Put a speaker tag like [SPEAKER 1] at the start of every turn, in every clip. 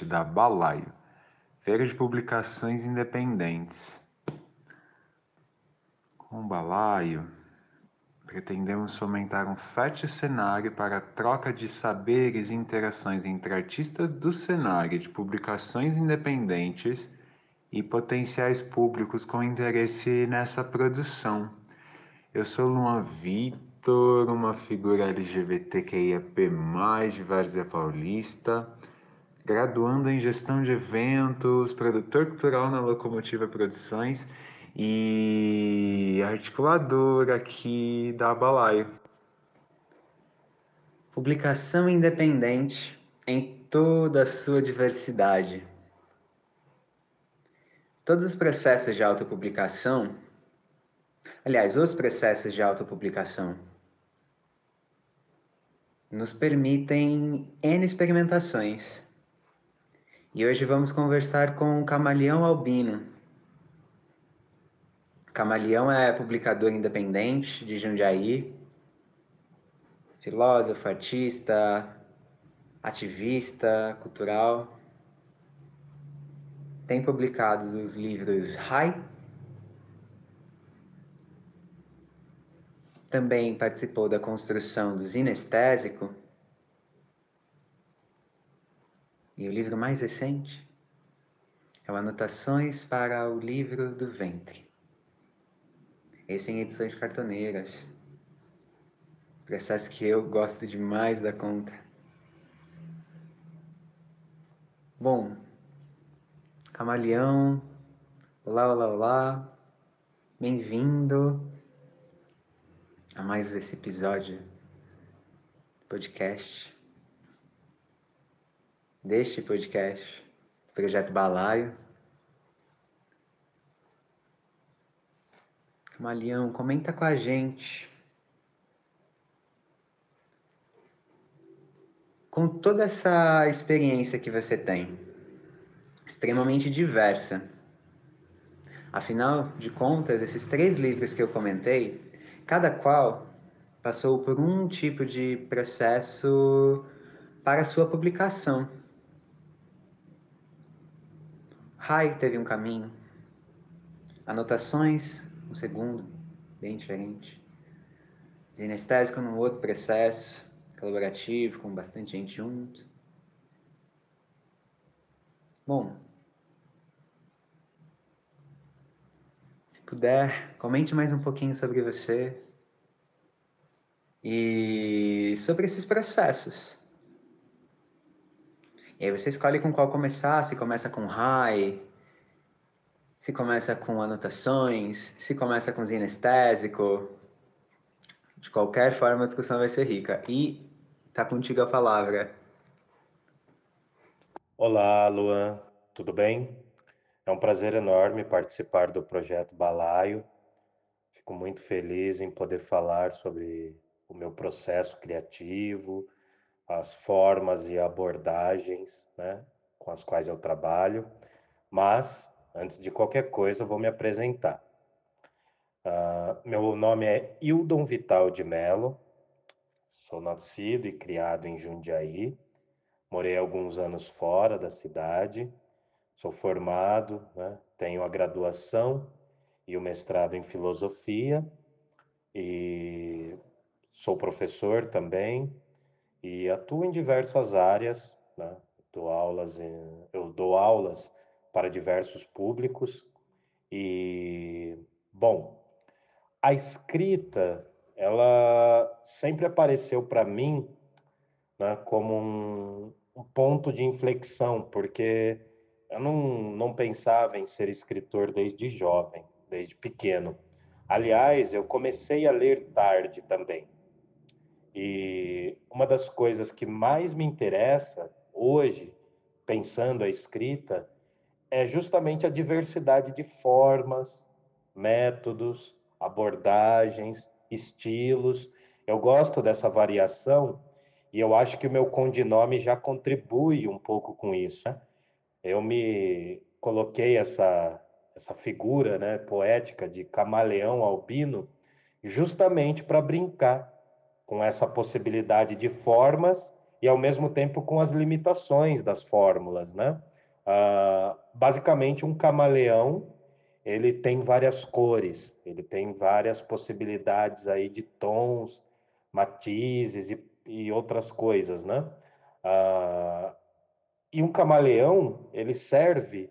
[SPEAKER 1] podcast da Balaio, Feira de Publicações Independentes. Com Balaio, pretendemos fomentar um fértil cenário para a troca de saberes e interações entre artistas do cenário de publicações independentes e potenciais públicos com interesse nessa produção. Eu sou Luan Vitor, uma figura LGBTQIAP+, de Várzea Paulista, graduando em Gestão de Eventos, produtor cultural na Locomotiva Produções e articulador aqui da Balaio.
[SPEAKER 2] Publicação independente em toda a sua diversidade. Todos os processos de autopublicação, aliás, os processos de autopublicação, nos permitem N experimentações. E hoje vamos conversar com Camaleão Albino. Camaleão é publicador independente de Jundiaí, filósofo, artista, ativista cultural tem publicados os livros Rai. Também participou da construção do Sinestésico. E o livro mais recente é o Anotações para o Livro do Ventre. Esse em edições cartoneiras. Processo que eu gosto demais da conta. Bom, Camaleão, olá, olá, olá, bem-vindo a mais esse episódio do podcast, deste podcast, Projeto Balaio. Camaleão, comenta com a gente. Com toda essa experiência que você tem, extremamente diversa. Afinal de contas, esses três livros que eu comentei, cada qual passou por um tipo de processo para sua publicação. Rai teve um caminho, anotações, um segundo, bem diferente. Sinestésico num outro processo, colaborativo, com bastante gente junto. Bom, se puder, comente mais um pouquinho sobre você e sobre esses processos. E aí você escolhe com qual começar, se começa com high, se começa com anotações, se começa com sinestésico. De qualquer forma, a discussão vai ser rica. E tá contigo a palavra.
[SPEAKER 3] Olá, Luan, tudo bem? É um prazer enorme participar do projeto Balaio. Fico muito feliz em poder falar sobre o meu processo criativo, as formas e abordagens né, com as quais eu trabalho. Mas, antes de qualquer coisa, eu vou me apresentar. Uh, meu nome é Hildon Vital de Melo, sou nascido e criado em Jundiaí, Morei alguns anos fora da cidade, sou formado, né? tenho a graduação e o mestrado em filosofia e sou professor também e atuo em diversas áreas, né? dou aulas em, eu dou aulas para diversos públicos e bom, a escrita ela sempre apareceu para mim né, como um, um ponto de inflexão, porque eu não, não pensava em ser escritor desde jovem, desde pequeno. Aliás, eu comecei a ler tarde também. E uma das coisas que mais me interessa hoje, pensando a escrita, é justamente a diversidade de formas, métodos, abordagens, estilos. Eu gosto dessa variação e eu acho que o meu codinome já contribui um pouco com isso. Né? Eu me coloquei essa, essa figura né, poética de camaleão albino justamente para brincar com essa possibilidade de formas e ao mesmo tempo com as limitações das fórmulas, né? Uh, basicamente, um camaleão ele tem várias cores, ele tem várias possibilidades aí de tons, matizes e, e outras coisas, né? Uh, e um camaleão ele serve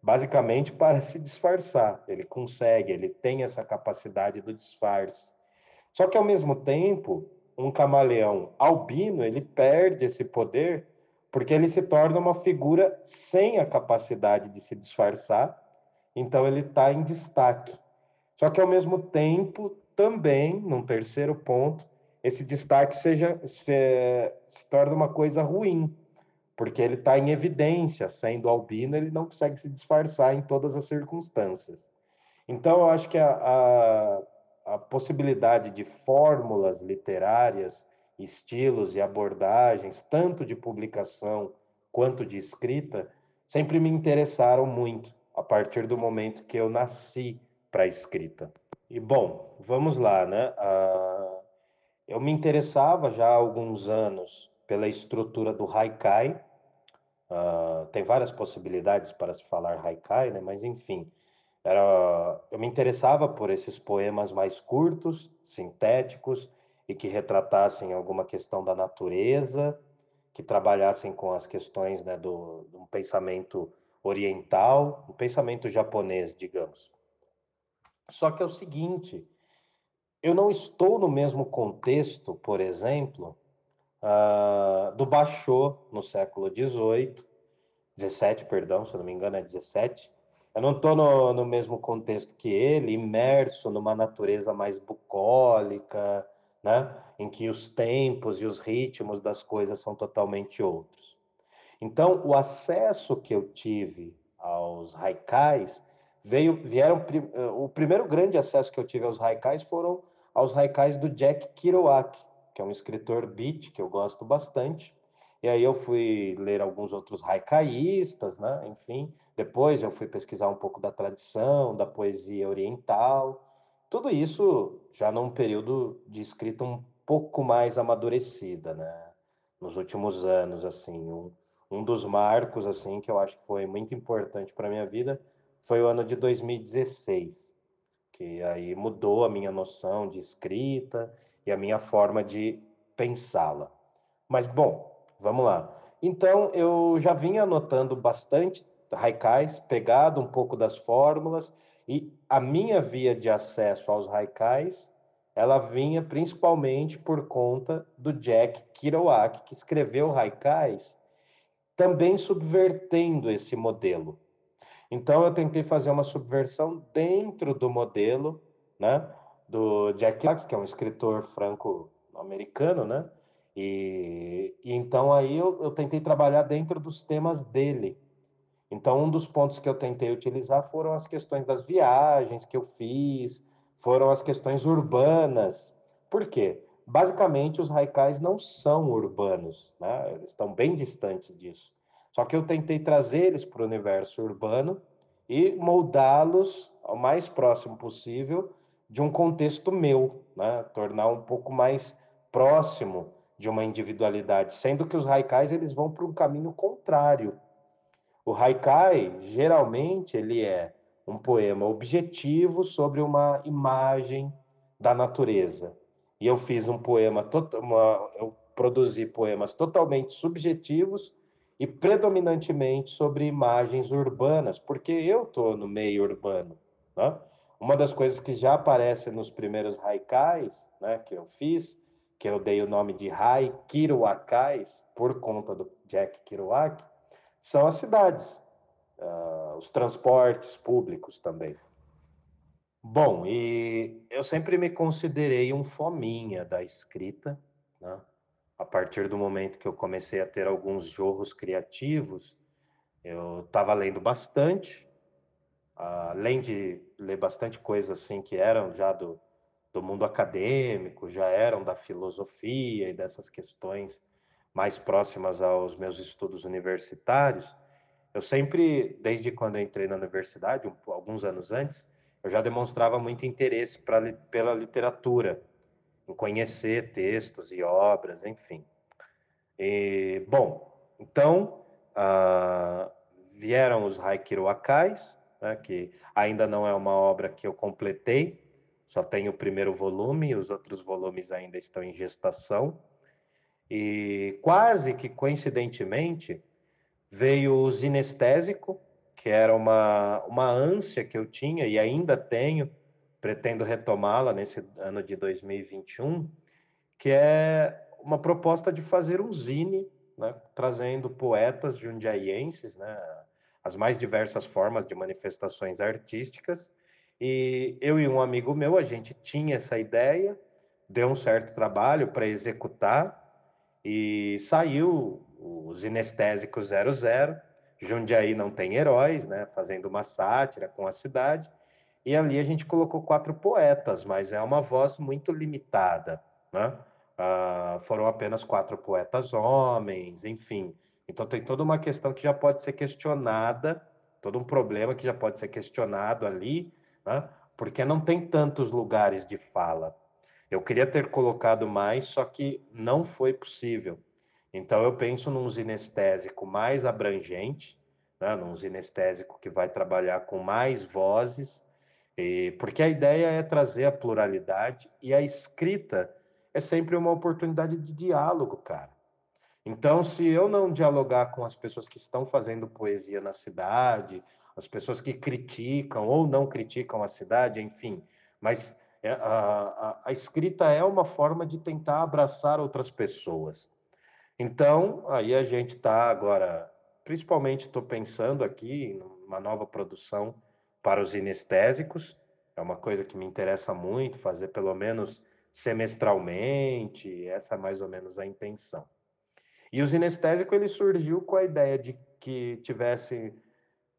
[SPEAKER 3] basicamente para se disfarçar. Ele consegue, ele tem essa capacidade do disfarce. Só que ao mesmo tempo, um camaleão albino, ele perde esse poder porque ele se torna uma figura sem a capacidade de se disfarçar, então ele está em destaque. Só que ao mesmo tempo, também, num terceiro ponto, esse destaque seja se, se torna uma coisa ruim, porque ele está em evidência, sendo albino, ele não consegue se disfarçar em todas as circunstâncias. Então, eu acho que a, a a possibilidade de fórmulas literárias, estilos e abordagens, tanto de publicação quanto de escrita, sempre me interessaram muito a partir do momento que eu nasci para a escrita. E bom, vamos lá, né? Uh, eu me interessava já há alguns anos pela estrutura do haikai. Uh, tem várias possibilidades para se falar haikai, né? Mas enfim, era, eu me interessava por esses poemas mais curtos, sintéticos e que retratassem alguma questão da natureza, que trabalhassem com as questões né, do, do pensamento oriental, um pensamento japonês, digamos. Só que é o seguinte, eu não estou no mesmo contexto, por exemplo, uh, do Basho no século XVIII, 17, perdão, se eu não me engano é 17, eu não estou no, no mesmo contexto que ele, imerso numa natureza mais bucólica, né? em que os tempos e os ritmos das coisas são totalmente outros. Então, o acesso que eu tive aos haikais veio, vieram o primeiro grande acesso que eu tive aos haikais foram aos haikais do Jack Kerouac, que é um escritor beat que eu gosto bastante. E aí eu fui ler alguns outros haikaístas, né? Enfim, depois eu fui pesquisar um pouco da tradição, da poesia oriental, tudo isso já num período de escrita um pouco mais amadurecida, né? Nos últimos anos, assim, um, um dos marcos, assim, que eu acho que foi muito importante para minha vida foi o ano de 2016, que aí mudou a minha noção de escrita e a minha forma de pensá-la. Mas, bom, vamos lá. Então, eu já vinha anotando bastante haikais, pegado um pouco das fórmulas, e a minha via de acesso aos haikais, ela vinha principalmente por conta do Jack Kerouac, que escreveu haikais, também subvertendo esse modelo. Então eu tentei fazer uma subversão dentro do modelo, né, do Jack Kerouac, que é um escritor franco-americano, né? E, e, então aí eu, eu tentei trabalhar dentro dos temas dele. Então, um dos pontos que eu tentei utilizar foram as questões das viagens que eu fiz, foram as questões urbanas. Por quê? Basicamente, os haikais não são urbanos, né? eles estão bem distantes disso. Só que eu tentei trazer eles para o universo urbano e moldá-los ao mais próximo possível de um contexto meu, né? tornar um pouco mais próximo de uma individualidade, sendo que os haikais eles vão para um caminho contrário o haikai, geralmente, ele é um poema objetivo sobre uma imagem da natureza. E eu fiz um poema, uma, eu produzi poemas totalmente subjetivos e predominantemente sobre imagens urbanas, porque eu estou no meio urbano. Né? Uma das coisas que já aparece nos primeiros haikais né, que eu fiz, que eu dei o nome de Haikiruakais, por conta do Jack Kerouac, são as cidades, uh, os transportes públicos também. Bom, e eu sempre me considerei um fominha da escrita, né? A partir do momento que eu comecei a ter alguns jorros criativos, eu estava lendo bastante, além de ler bastante coisas assim que eram já do, do mundo acadêmico, já eram da filosofia e dessas questões mais próximas aos meus estudos universitários, eu sempre, desde quando entrei na universidade, um, alguns anos antes, eu já demonstrava muito interesse pra, pela literatura, em conhecer textos e obras, enfim. E, bom, então uh, vieram os Haikiroakais, né, que ainda não é uma obra que eu completei, só tenho o primeiro volume, os outros volumes ainda estão em gestação. E quase que coincidentemente veio o Zinestésico, que era uma, uma ânsia que eu tinha e ainda tenho, pretendo retomá-la nesse ano de 2021, que é uma proposta de fazer um zine, né, trazendo poetas jundiaienses, né, as mais diversas formas de manifestações artísticas. E eu e um amigo meu, a gente tinha essa ideia, deu um certo trabalho para executar e saiu o Zinestésico 00, Jundiaí não tem heróis, né, fazendo uma sátira com a cidade. E ali a gente colocou quatro poetas, mas é uma voz muito limitada, né? Uh, foram apenas quatro poetas homens, enfim. Então tem toda uma questão que já pode ser questionada, todo um problema que já pode ser questionado ali, né? porque não tem tantos lugares de fala. Eu queria ter colocado mais, só que não foi possível. Então eu penso num sinestésico mais abrangente, né? num sinestésico que vai trabalhar com mais vozes, e... porque a ideia é trazer a pluralidade e a escrita é sempre uma oportunidade de diálogo, cara. Então, se eu não dialogar com as pessoas que estão fazendo poesia na cidade, as pessoas que criticam ou não criticam a cidade, enfim, mas é, a, a, a escrita é uma forma de tentar abraçar outras pessoas. Então, aí a gente está agora, principalmente estou pensando aqui numa nova produção para os inestésicos, é uma coisa que me interessa muito, fazer pelo menos semestralmente, essa é mais ou menos a intenção. E o sinestésico ele surgiu com a ideia de que tivesse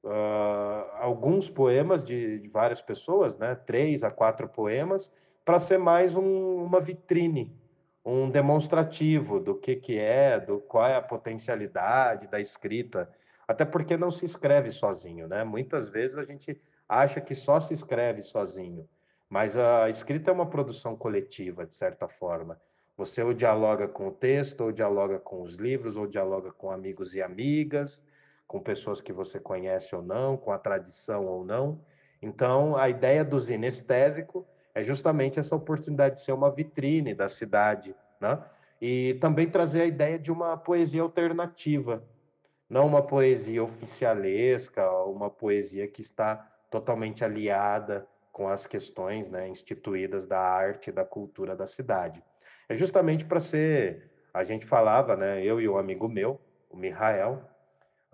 [SPEAKER 3] uh, alguns poemas de, de, várias pessoas, né? três a quatro poemas, para ser mais um, uma vitrine, um demonstrativo do que, que é, do qual é a potencialidade da escrita, até porque não se escreve sozinho, né? Muitas vezes a gente acha que só se escreve sozinho. Mas a escrita é uma produção coletiva, de certa forma. Você ou dialoga com o texto, ou dialoga com os livros, ou dialoga com amigos e amigas, com pessoas que você conhece ou não, com a tradição ou não. Então, a ideia do zinestésico é justamente essa oportunidade de ser uma vitrine da cidade, né? E também trazer a ideia de uma poesia alternativa, não uma poesia oficialesca, uma poesia que está totalmente aliada com as questões né, instituídas da arte e da cultura da cidade. É justamente para ser, a gente falava, né, eu e um amigo meu, o Mihael,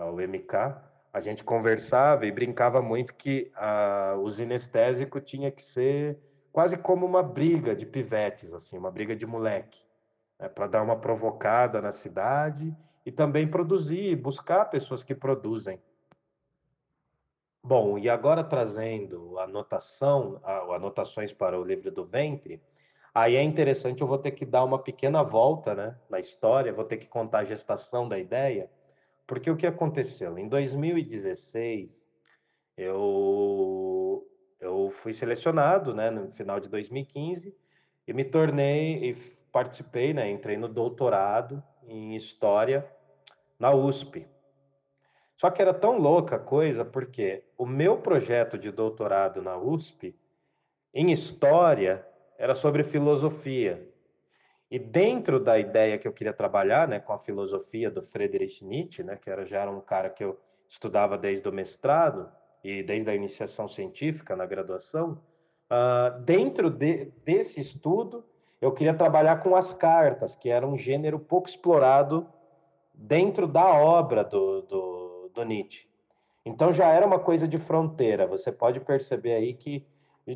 [SPEAKER 3] o MK, a gente conversava e brincava muito que uh, o sinestésico tinha que ser quase como uma briga de pivetes, assim, uma briga de moleque, né, para dar uma provocada na cidade e também produzir, buscar pessoas que produzem. Bom, e agora trazendo anotação, anotações para o livro do ventre, aí é interessante, eu vou ter que dar uma pequena volta né, na história, vou ter que contar a gestação da ideia, porque o que aconteceu? Em 2016, eu, eu fui selecionado né, no final de 2015 e me tornei e participei, né, entrei no doutorado em História na USP. Só que era tão louca a coisa, porque o meu projeto de doutorado na USP, em História, era sobre filosofia. E dentro da ideia que eu queria trabalhar, né, com a filosofia do Friedrich Nietzsche, né, que era, já era um cara que eu estudava desde o mestrado e desde a iniciação científica na graduação, uh, dentro de, desse estudo, eu queria trabalhar com as cartas, que era um gênero pouco explorado dentro da obra do, do do Nietzsche. Então já era uma coisa de fronteira. Você pode perceber aí que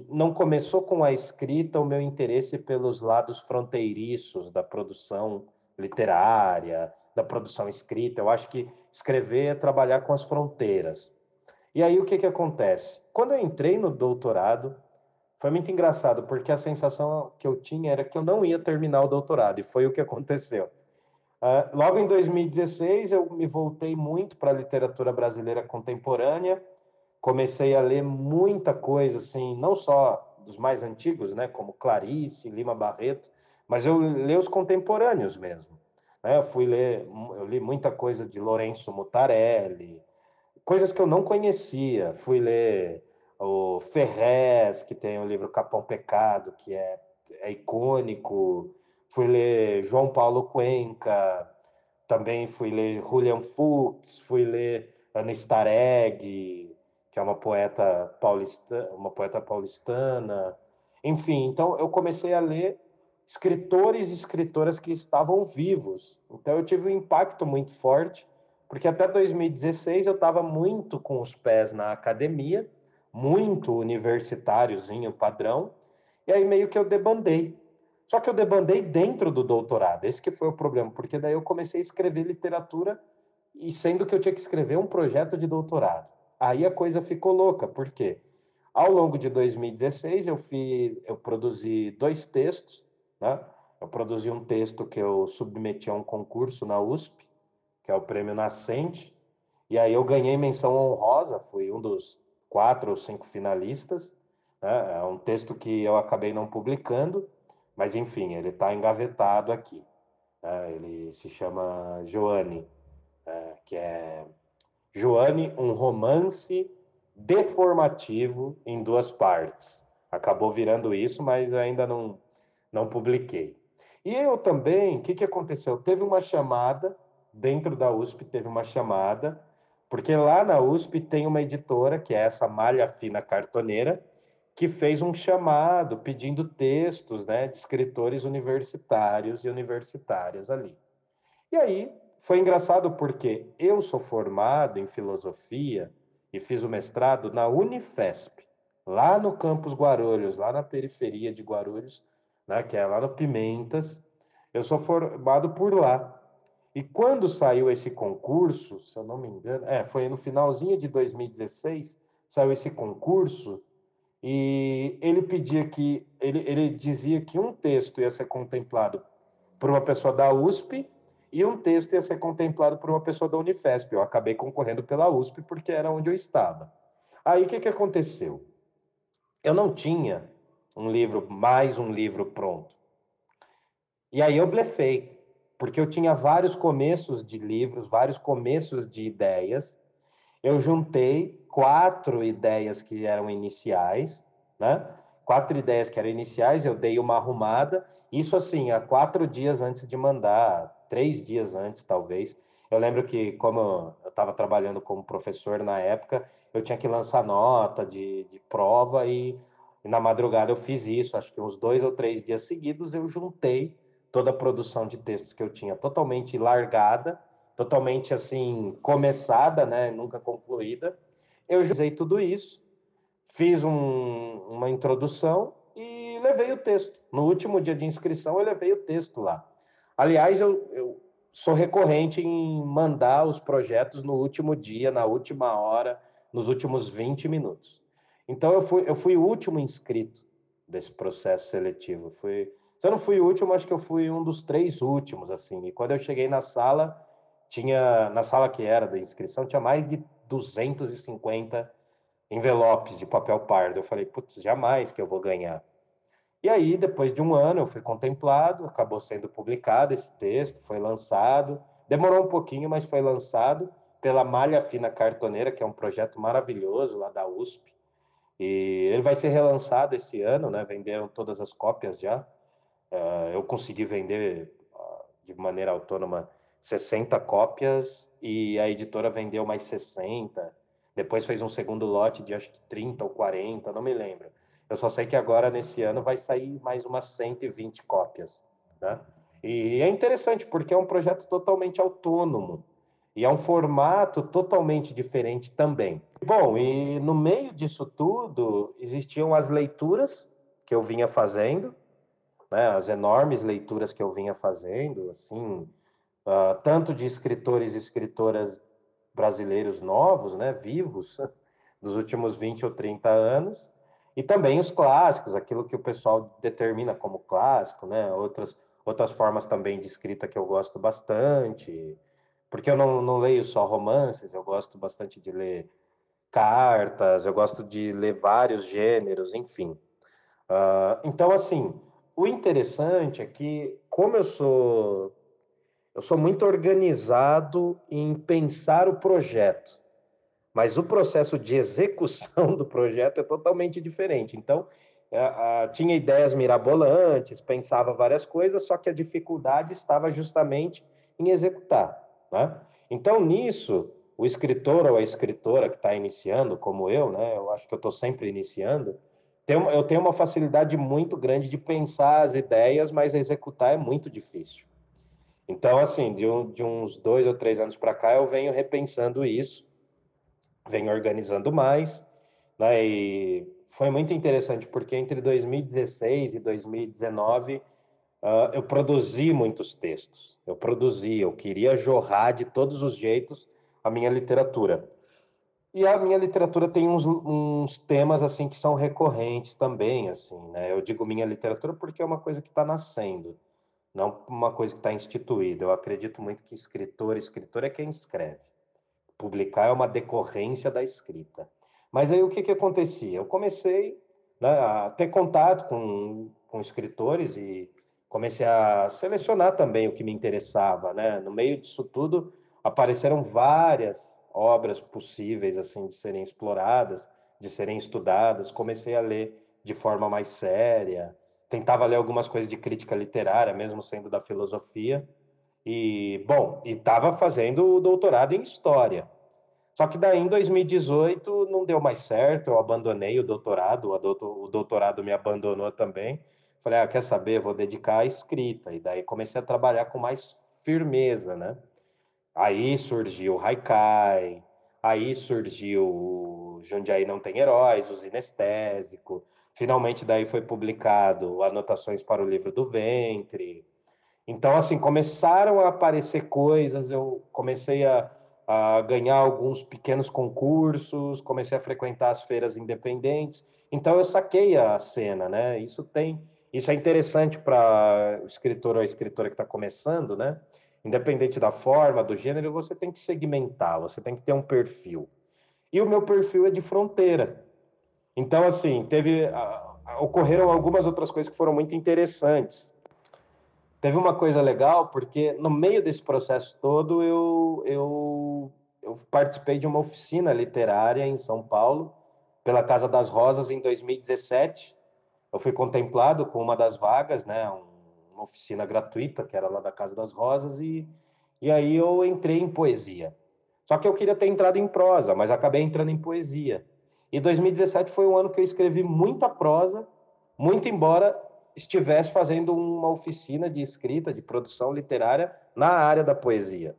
[SPEAKER 3] não começou com a escrita o meu interesse pelos lados fronteiriços da produção literária, da produção escrita. Eu acho que escrever é trabalhar com as fronteiras. E aí o que, que acontece? Quando eu entrei no doutorado, foi muito engraçado, porque a sensação que eu tinha era que eu não ia terminar o doutorado, e foi o que aconteceu. Uh, logo em 2016, eu me voltei muito para a literatura brasileira contemporânea, comecei a ler muita coisa, assim, não só dos mais antigos, né, como Clarice, Lima Barreto, mas eu leio os contemporâneos mesmo. Né? Eu fui ler, eu li muita coisa de Lourenço Mutarelli, coisas que eu não conhecia. Fui ler o Ferrez, que tem o livro Capão Pecado, que é, é icônico. Fui ler João Paulo Cuenca, também fui ler Julian Fuchs, fui ler Ana que é uma poeta paulista, uma poeta paulistana. Enfim, então eu comecei a ler escritores e escritoras que estavam vivos. Então eu tive um impacto muito forte, porque até 2016 eu estava muito com os pés na academia, muito universitáriozinho padrão, e aí meio que eu debandei. Só que eu debandei dentro do doutorado, esse que foi o problema, porque daí eu comecei a escrever literatura e sendo que eu tinha que escrever um projeto de doutorado. Aí a coisa ficou louca, por quê? Ao longo de 2016 eu fiz, eu produzi dois textos, né? Eu produzi um texto que eu submeti a um concurso na USP, que é o Prêmio Nascente, e aí eu ganhei menção honrosa, fui um dos quatro ou cinco finalistas. Né? É um texto que eu acabei não publicando, mas enfim, ele está engavetado aqui. Né? Ele se chama Joane, é, que é Joane, um romance deformativo em duas partes. Acabou virando isso, mas ainda não não publiquei. E eu também, o que, que aconteceu? Teve uma chamada, dentro da USP teve uma chamada, porque lá na USP tem uma editora, que é essa Malha Fina Cartoneira, que fez um chamado pedindo textos né, de escritores universitários e universitárias ali. E aí foi engraçado porque eu sou formado em filosofia e fiz o mestrado na Unifesp, lá no campus Guarulhos, lá na periferia de Guarulhos, né, que é lá no Pimentas. Eu sou formado por lá. E quando saiu esse concurso, se eu não me engano, é, foi no finalzinho de 2016, saiu esse concurso e ele pedia que ele, ele dizia que um texto ia ser contemplado por uma pessoa da USP e um texto ia ser contemplado por uma pessoa da Unifesp. Eu acabei concorrendo pela USP porque era onde eu estava. Aí o que, que aconteceu? Eu não tinha um livro, mais um livro pronto. E aí eu blefei, porque eu tinha vários começos de livros, vários começos de ideias. Eu juntei quatro ideias que eram iniciais, né? Quatro ideias que eram iniciais, eu dei uma arrumada. Isso assim, há quatro dias antes de mandar, três dias antes, talvez. Eu lembro que, como eu estava trabalhando como professor na época, eu tinha que lançar nota de, de prova e e na madrugada eu fiz isso, acho que uns dois ou três dias seguidos eu juntei toda a produção de textos que eu tinha totalmente largada, totalmente assim começada, né, nunca concluída. Eu usei tudo isso, fiz um, uma introdução e levei o texto. No último dia de inscrição eu levei o texto lá. Aliás, eu, eu sou recorrente em mandar os projetos no último dia, na última hora, nos últimos 20 minutos. Então eu fui, eu fui o último inscrito desse processo seletivo. Fui, se eu não fui o último, acho que eu fui um dos três últimos, assim. E quando eu cheguei na sala, tinha na sala que era da inscrição, tinha mais de 250 envelopes de papel pardo. Eu falei, putz, jamais que eu vou ganhar. E aí, depois de um ano, eu fui contemplado, acabou sendo publicado esse texto, foi lançado. Demorou um pouquinho, mas foi lançado pela Malha Fina Cartoneira, que é um projeto maravilhoso lá da USP. E ele vai ser relançado esse ano, né? Venderam todas as cópias já. Uh, eu consegui vender de maneira autônoma 60 cópias e a editora vendeu mais 60. Depois fez um segundo lote de acho que 30 ou 40, não me lembro. Eu só sei que agora, nesse ano, vai sair mais umas 120 cópias. Né? E é interessante porque é um projeto totalmente autônomo. E é um formato totalmente diferente também. Bom, e no meio disso tudo, existiam as leituras que eu vinha fazendo, né, as enormes leituras que eu vinha fazendo, assim, uh, tanto de escritores e escritoras brasileiros novos, né, vivos, dos últimos 20 ou 30 anos, e também os clássicos, aquilo que o pessoal determina como clássico, né, outras, outras formas também de escrita que eu gosto bastante, porque eu não, não leio só romances, eu gosto bastante de ler cartas, eu gosto de ler vários gêneros, enfim. Uh, então, assim, o interessante é que, como eu sou eu sou muito organizado em pensar o projeto, mas o processo de execução do projeto é totalmente diferente. Então, tinha ideias mirabolantes, pensava várias coisas, só que a dificuldade estava justamente em executar. Né? Então, nisso, o escritor ou a escritora que está iniciando, como eu, né, eu acho que eu estou sempre iniciando, eu tenho uma facilidade muito grande de pensar as ideias, mas executar é muito difícil. Então, assim, de, um, de uns dois ou três anos para cá, eu venho repensando isso, venho organizando mais, né, e foi muito interessante, porque entre 2016 e 2019, uh, ah, eu produzi muitos textos. Eu produzi, eu queria jorrar de todos os jeitos a minha literatura. E a minha literatura tem uns, uns temas assim que são recorrentes também, assim, né? Eu digo minha literatura porque é uma coisa que está nascendo, não uma coisa que está instituída. Eu acredito muito que escritor, escritor é quem escreve. Publicar é uma decorrência da escrita. Mas aí o que, que acontecia? Eu comecei né, a ter contato com, com escritores e comecei a selecionar também o que me interessava. Né? No meio disso tudo, apareceram várias obras possíveis assim de serem exploradas, de serem estudadas. Comecei a ler de forma mais séria, tentava ler algumas coisas de crítica literária, mesmo sendo da filosofia. E, bom, e estava fazendo o doutorado em História. Só que daí em 2018 não deu mais certo, eu abandonei o doutorado, o doutorado me abandonou também. Falei, ah, quer saber, vou dedicar à escrita. E daí comecei a trabalhar com mais firmeza, né? Aí surgiu o Haikai, aí surgiu o Jundiaí Não Tem Heróis, o Sinestésico. Finalmente daí foi publicado Anotações para o Livro do Ventre. Então, assim, começaram a aparecer coisas, eu comecei a a ganhar alguns pequenos concursos, comecei a frequentar as feiras independentes. Então eu saquei a cena, né? Isso tem, isso é interessante para o escritor ou a escritora que está começando, né? Independente da forma, do gênero, você tem que segmentar, você tem que ter um perfil. E o meu perfil é de fronteira. Então, assim, teve, ocorreram algumas outras coisas que foram muito interessantes. Teve uma coisa legal, porque no meio desse processo todo, eu, eu, eu participei de uma oficina literária em São Paulo, pela Casa das Rosas, em 2017. Eu fui contemplado com uma das vagas, né, uma oficina gratuita, que era lá da Casa das Rosas, e, e aí eu entrei em poesia. Só que eu queria ter entrado em prosa, mas acabei entrando em poesia. E 2017 foi um ano que eu escrevi muita prosa, muito embora estivesse fazendo uma oficina de escrita, de produção literária na área da poesia.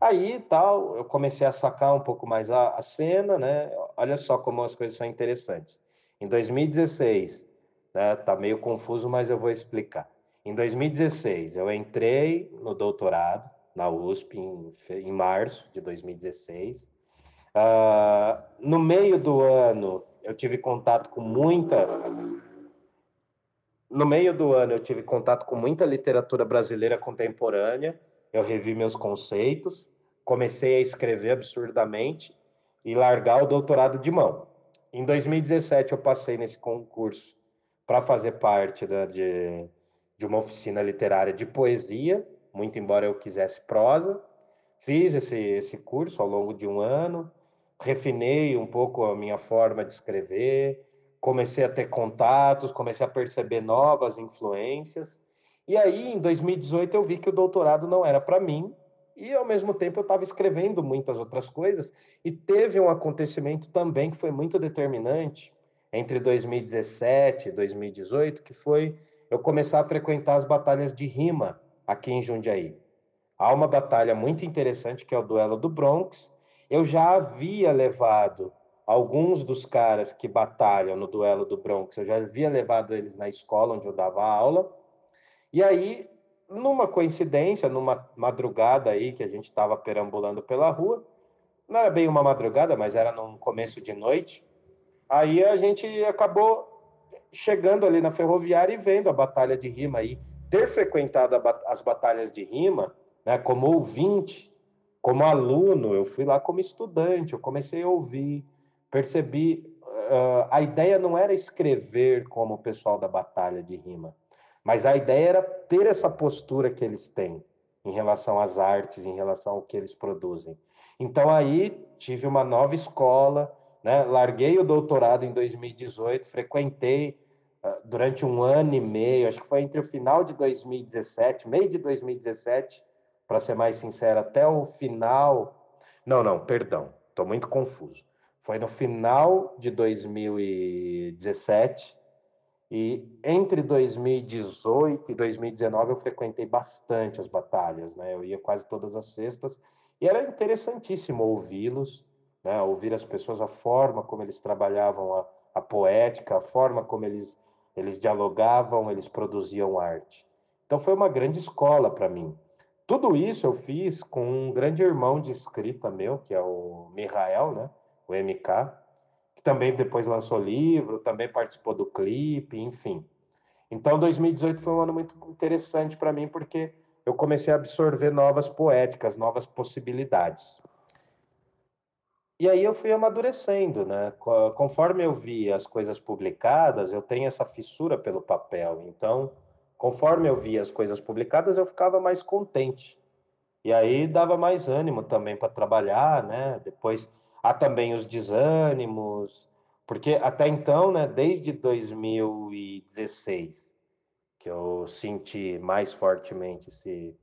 [SPEAKER 3] Aí, tal, eu comecei a sacar um pouco mais a, a cena, né? Olha só como as coisas são interessantes. Em 2016, né, tá meio confuso, mas eu vou explicar. Em 2016, eu entrei no doutorado na USP em, em março de 2016. Uh, ah, no meio do ano, eu tive contato com muita no meio do ano eu tive contato com muita literatura brasileira contemporânea, eu revi meus conceitos, comecei a escrever absurdamente e largar o doutorado de mão. Em 2017 eu passei nesse concurso para fazer parte da, de, de uma oficina literária de poesia, muito embora eu quisesse prosa. Fiz esse, esse curso ao longo de um ano, refinei um pouco a minha forma de escrever, comecei a ter contatos, comecei a perceber novas influências. E aí, em 2018, eu vi que o doutorado não era para mim, e ao mesmo tempo eu estava escrevendo muitas outras coisas, e teve um acontecimento também que foi muito determinante entre 2017 e 2018, que foi eu começar a frequentar as batalhas de rima aqui em Jundiaí. Há uma batalha muito interessante que é o duelo do Bronx. Eu já havia levado alguns dos caras que batalham no duelo do Bronx, eu já havia levado eles na escola onde eu dava aula. E aí, numa coincidência, numa madrugada aí que a gente estava perambulando pela rua, não era bem uma madrugada, mas era num começo de noite. Aí a gente acabou chegando ali na ferroviária e vendo a batalha de rima aí. Ter frequentado as batalhas de rima, né, como ouvinte, como aluno, eu fui lá como estudante, eu comecei a ouvir, percebi uh, a ideia não era escrever como o pessoal da batalha de rima, mas a ideia era ter essa postura que eles têm em relação às artes, em relação ao que eles produzem. Então aí tive uma nova escola, né? Larguei o doutorado em 2018, frequentei uh, durante um ano e meio, acho que foi entre o final de 2017, meio de 2017, para ser mais sincero, até o final. Não, não, perdão, estou muito confuso. Foi no final de 2017 e entre 2018 e 2019 eu frequentei bastante as batalhas, né? Eu ia quase todas as sextas e era interessantíssimo ouvi-los, né? Ouvir as pessoas, a forma como eles trabalhavam a, a poética, a forma como eles eles dialogavam, eles produziam arte. Então foi uma grande escola para mim. Tudo isso eu fiz com um grande irmão de escrita meu, que é o Mihael, né? O MK, que também depois lançou livro, também participou do clipe, enfim. Então, 2018 foi um ano muito interessante para mim, porque eu comecei a absorver novas poéticas, novas possibilidades. E aí eu fui amadurecendo, né? Conforme eu via as coisas publicadas, eu tenho essa fissura pelo papel. Então, conforme eu via as coisas publicadas, eu ficava mais contente. E aí dava mais ânimo também para trabalhar, né? Depois Há também os desânimos, porque até então, né, desde 2016, que eu senti mais fortemente esse,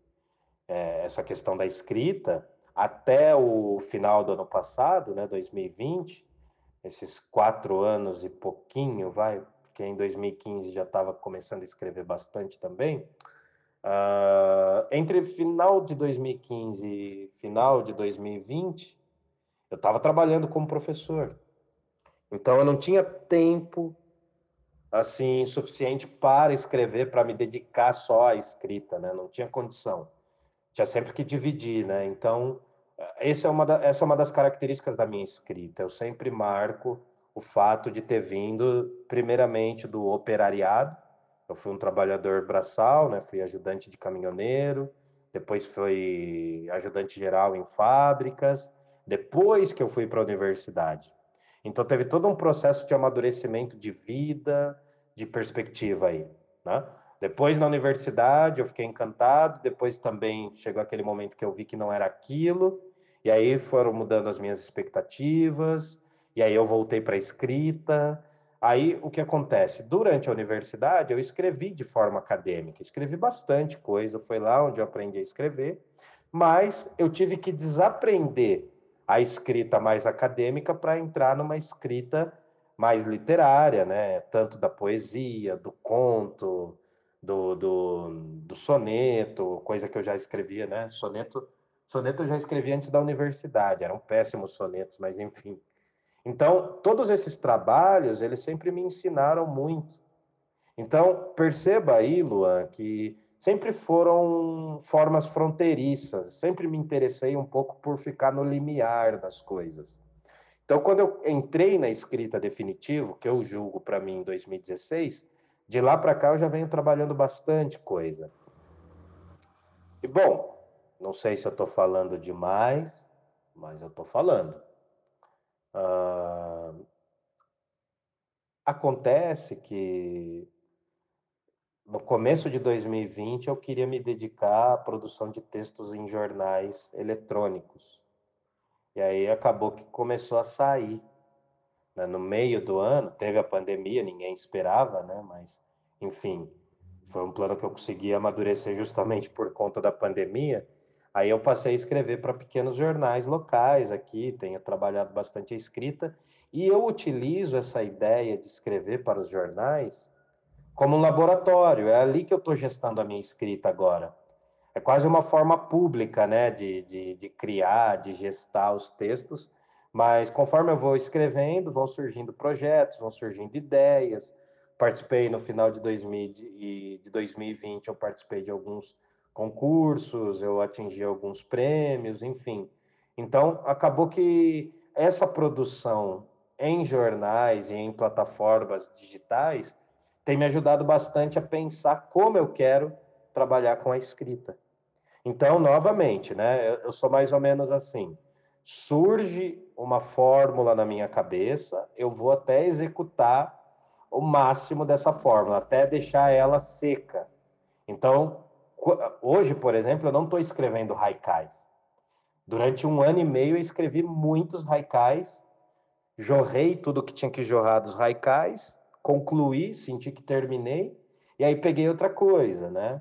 [SPEAKER 3] é, essa questão da escrita, até o final do ano passado, né, 2020, esses quatro anos e pouquinho, vai, porque em 2015 já estava começando a escrever bastante também. Uh, entre final de 2015 e final de 2020, eu estava trabalhando como professor. Então eu não tinha tempo assim suficiente para escrever, para me dedicar só à escrita, né? Não tinha condição. Tinha sempre que dividir, né? Então, essa é uma, da, essa é uma das características da minha escrita. Eu sempre marco o fato de ter vindo, primeiramente, do operariado. Eu fui um trabalhador braçal, né? Fui ajudante de caminhoneiro, depois fui ajudante geral em fábricas, depois que eu fui para a universidade. Então teve todo um processo de amadurecimento de vida, de perspectiva aí, né? Depois na universidade eu fiquei encantado, depois também chegou aquele momento que eu vi que não era aquilo, e aí foram mudando as minhas expectativas, e aí eu voltei para a escrita. Aí o que acontece? Durante a universidade eu escrevi de forma acadêmica, escrevi bastante coisa, foi lá onde eu aprendi a escrever, mas eu tive que desaprender a escrita mais acadêmica para entrar numa escrita mais literária, né? Tanto da poesia, do conto, do, do, do soneto, coisa que eu já escrevia, né? Soneto, soneto eu já escrevi antes da universidade, eram péssimos sonetos, mas enfim. Então, todos esses trabalhos, eles sempre me ensinaram muito. Então, perceba aí, Luan, que sempre foram formas fronteiriças, sempre me interessei um pouco por ficar no limiar das coisas. Então, quando eu entrei na escrita definitivo, que eu julgo para mim em 2016, de lá para cá eu já venho trabalhando bastante coisa. E bom, não sei se eu estou falando demais, mas eu estou falando. Acontece que no começo de 2020 eu queria me dedicar à produção de textos em jornais eletrônicos. E aí acabou que começou a sair. Né? No meio do ano, teve a pandemia, ninguém esperava, né? Mas, enfim, foi um plano que eu consegui amadurecer justamente por conta da pandemia. Aí eu passei a escrever para pequenos jornais locais aqui, tenho trabalhado bastante a escrita, e eu utilizo essa ideia de escrever para os jornais como um laboratório. É ali que eu estou gestando a minha escrita agora. É quase uma forma pública, né, de, de, de, criar, de gestar os textos. Mas conforme eu vou escrevendo, vão surgindo projetos, vão surgindo ideias. Participei no final de, 2000, de 2020, eu participei de alguns concursos, eu atingi alguns prêmios, enfim. Então, acabou que essa produção em jornais e em plataformas digitais tem me ajudado bastante a pensar como eu quero trabalhar com a escrita. Então, novamente, né, eu sou mais ou menos assim. Surge uma fórmula na minha cabeça, eu vou até executar o máximo dessa fórmula, até deixar ela seca. Então, hoje, por exemplo, eu não estou escrevendo haikais. Durante um ano e meio eu escrevi muitos haikais, jorrei tudo que tinha que jorrar dos haikais, concluí, senti que terminei, e aí peguei outra coisa, né?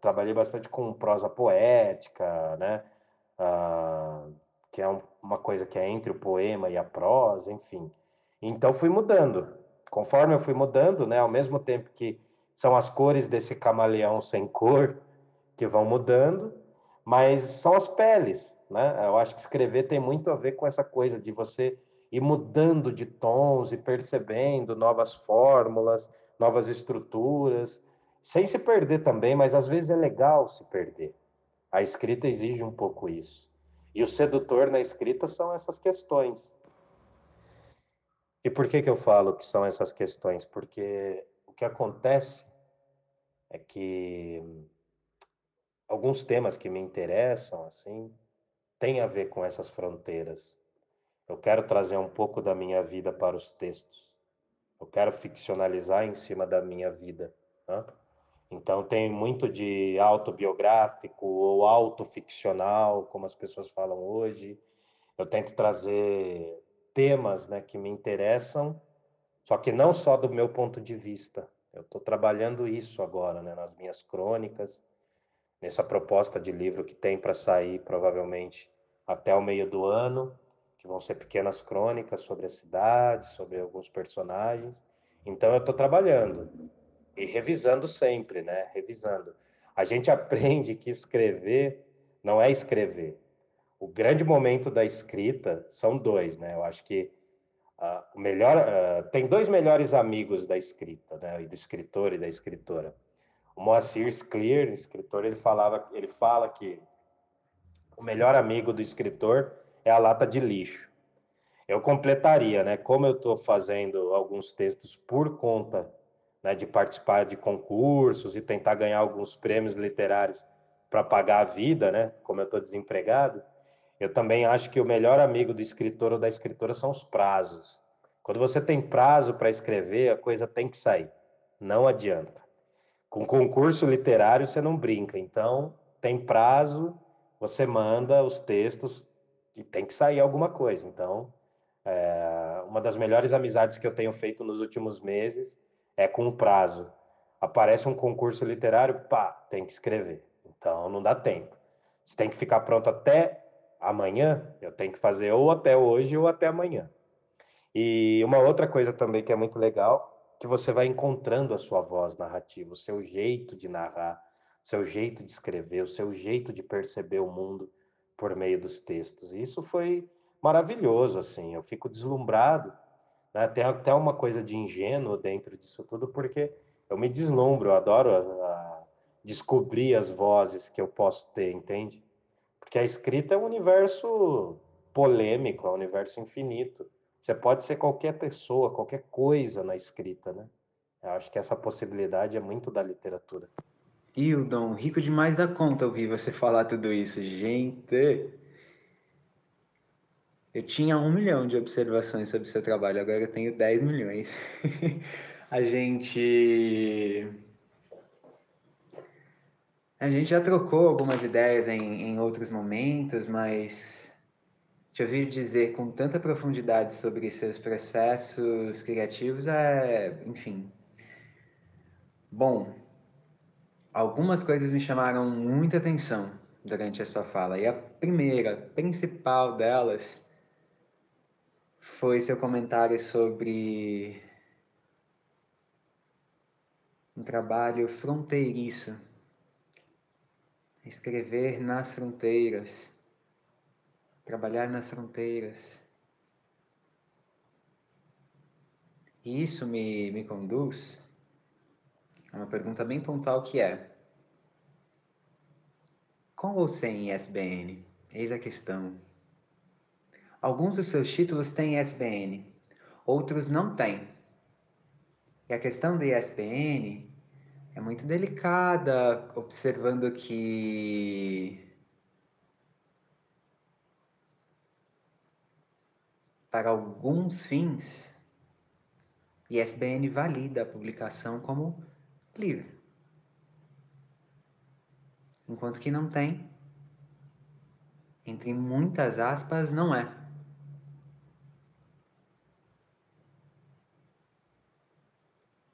[SPEAKER 3] Trabalhei bastante com prosa poética, né? Ah, que é um, uma coisa que é entre o poema e a prosa, enfim. Então fui mudando. Conforme eu fui mudando, né? Ao mesmo tempo que são as cores desse camaleão sem cor que vão mudando, mas são as peles, né? Eu acho que escrever tem muito a ver com essa coisa de você ir mudando de tons e percebendo novas fórmulas, novas estruturas, sem se perder também, mas às vezes é legal se perder. A escrita exige um pouco isso. E o sedutor na escrita são essas questões. E por que, que eu falo que são essas questões? Porque o que acontece é que alguns temas que me interessam, assim, têm a ver com essas fronteiras. Eu quero trazer um pouco da minha vida para os textos. Eu quero ficcionalizar em cima da minha vida. Né? Então tem muito de autobiográfico ou autoficcional, como as pessoas falam hoje. Eu tento trazer temas né, que me interessam, só que não só do meu ponto de vista. Eu estou trabalhando isso agora né, nas minhas crônicas, nessa proposta de livro que tem para sair provavelmente até o meio do ano, que vão ser pequenas crônicas sobre a cidade, sobre alguns personagens. Então eu estou trabalhando e revisando sempre, né? Revisando. A gente aprende que escrever não é escrever. O grande momento da escrita são dois, né? Eu acho que uh, o melhor uh, tem dois melhores amigos da escrita, né? Do escritor e da escritora. O Moacir Scler, escritor, ele falava, ele fala que o melhor amigo do escritor é a lata de lixo. Eu completaria, né? Como eu estou fazendo alguns textos por conta né, de participar de concursos e tentar ganhar alguns prêmios literários para pagar a vida, né? Como eu estou desempregado, eu também acho que o melhor amigo do escritor ou da escritora são os prazos. Quando você tem prazo para escrever, a coisa tem que sair. Não adianta. Com concurso literário você não brinca. Então, tem prazo, você manda os textos e tem que sair alguma coisa. Então, é, uma das melhores amizades que eu tenho feito nos últimos meses é com prazo. Aparece um concurso literário, pá, tem que escrever. Então não dá tempo. Se tem que ficar pronto até amanhã, eu tenho que fazer ou até hoje ou até amanhã. E uma outra coisa também que é muito legal, que você vai encontrando a sua voz narrativa, o seu jeito de narrar, o seu jeito de escrever, o seu jeito de perceber o mundo por meio dos textos. E isso foi maravilhoso, assim. Eu fico deslumbrado né? Tem até uma coisa de ingênuo dentro disso tudo, porque eu me deslumbro, eu adoro a, a descobrir as vozes que eu posso ter, entende? Porque a escrita é um universo polêmico, é um universo infinito. Você pode ser qualquer pessoa, qualquer coisa na escrita, né? Eu acho que essa possibilidade é muito da literatura.
[SPEAKER 2] Hildon, rico demais da conta ouvir você falar tudo isso. Gente, eu tinha um milhão de observações sobre seu trabalho, agora eu tenho 10 milhões. a gente. A gente já trocou algumas ideias em, em outros momentos, mas te ouvir dizer com tanta profundidade sobre seus processos criativos é, enfim. Bom, algumas coisas me chamaram muita atenção durante a sua fala, e a primeira, principal delas, foi seu comentário sobre um trabalho fronteiriço, escrever nas fronteiras, trabalhar nas fronteiras. E isso me, me conduz uma pergunta bem pontual que é: com ou sem ISBN? Eis a questão. Alguns dos seus títulos têm ISBN, outros não têm. E a questão do ISBN é muito delicada, observando que para alguns fins, ISBN valida a publicação como livre. enquanto que não tem, entre muitas aspas, não é.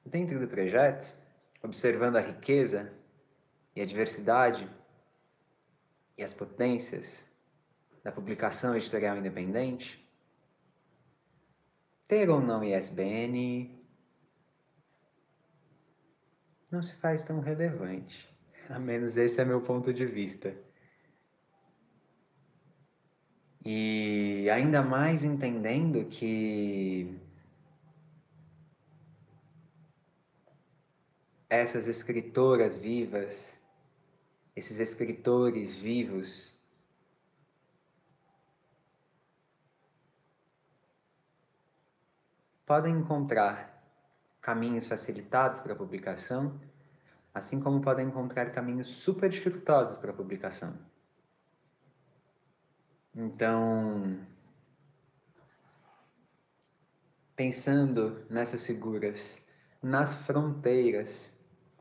[SPEAKER 2] Dentro do projeto, observando a riqueza e a diversidade e as potências da publicação editorial independente, ter ou não ISBN não se faz tão relevante. A menos esse é meu ponto de vista. E ainda mais entendendo que essas escritoras vivas, esses escritores vivos, podem encontrar caminhos facilitados para a publicação, assim como podem encontrar caminhos super dificultosos para a publicação. Então, pensando nessas figuras, nas fronteiras,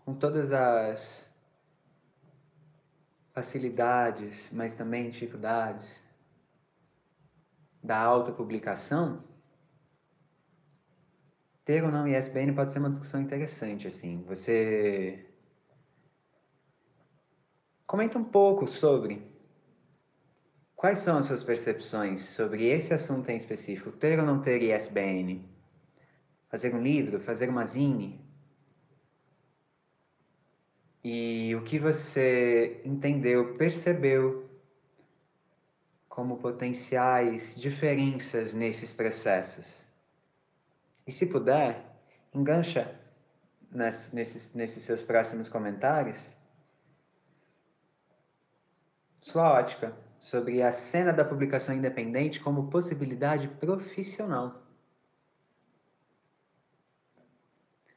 [SPEAKER 2] com todas as facilidades, mas também dificuldades da autopublicação, ter ou não ISBN pode ser uma discussão interessante, assim. Você comenta um pouco sobre quais são as suas percepções sobre esse assunto em específico, ter ou não ter ISBN, fazer um livro, fazer uma zine, e o que você entendeu, percebeu como potenciais diferenças nesses processos. E se puder, engancha nesses, nesses seus próximos comentários sua ótica sobre a cena da publicação independente como possibilidade profissional.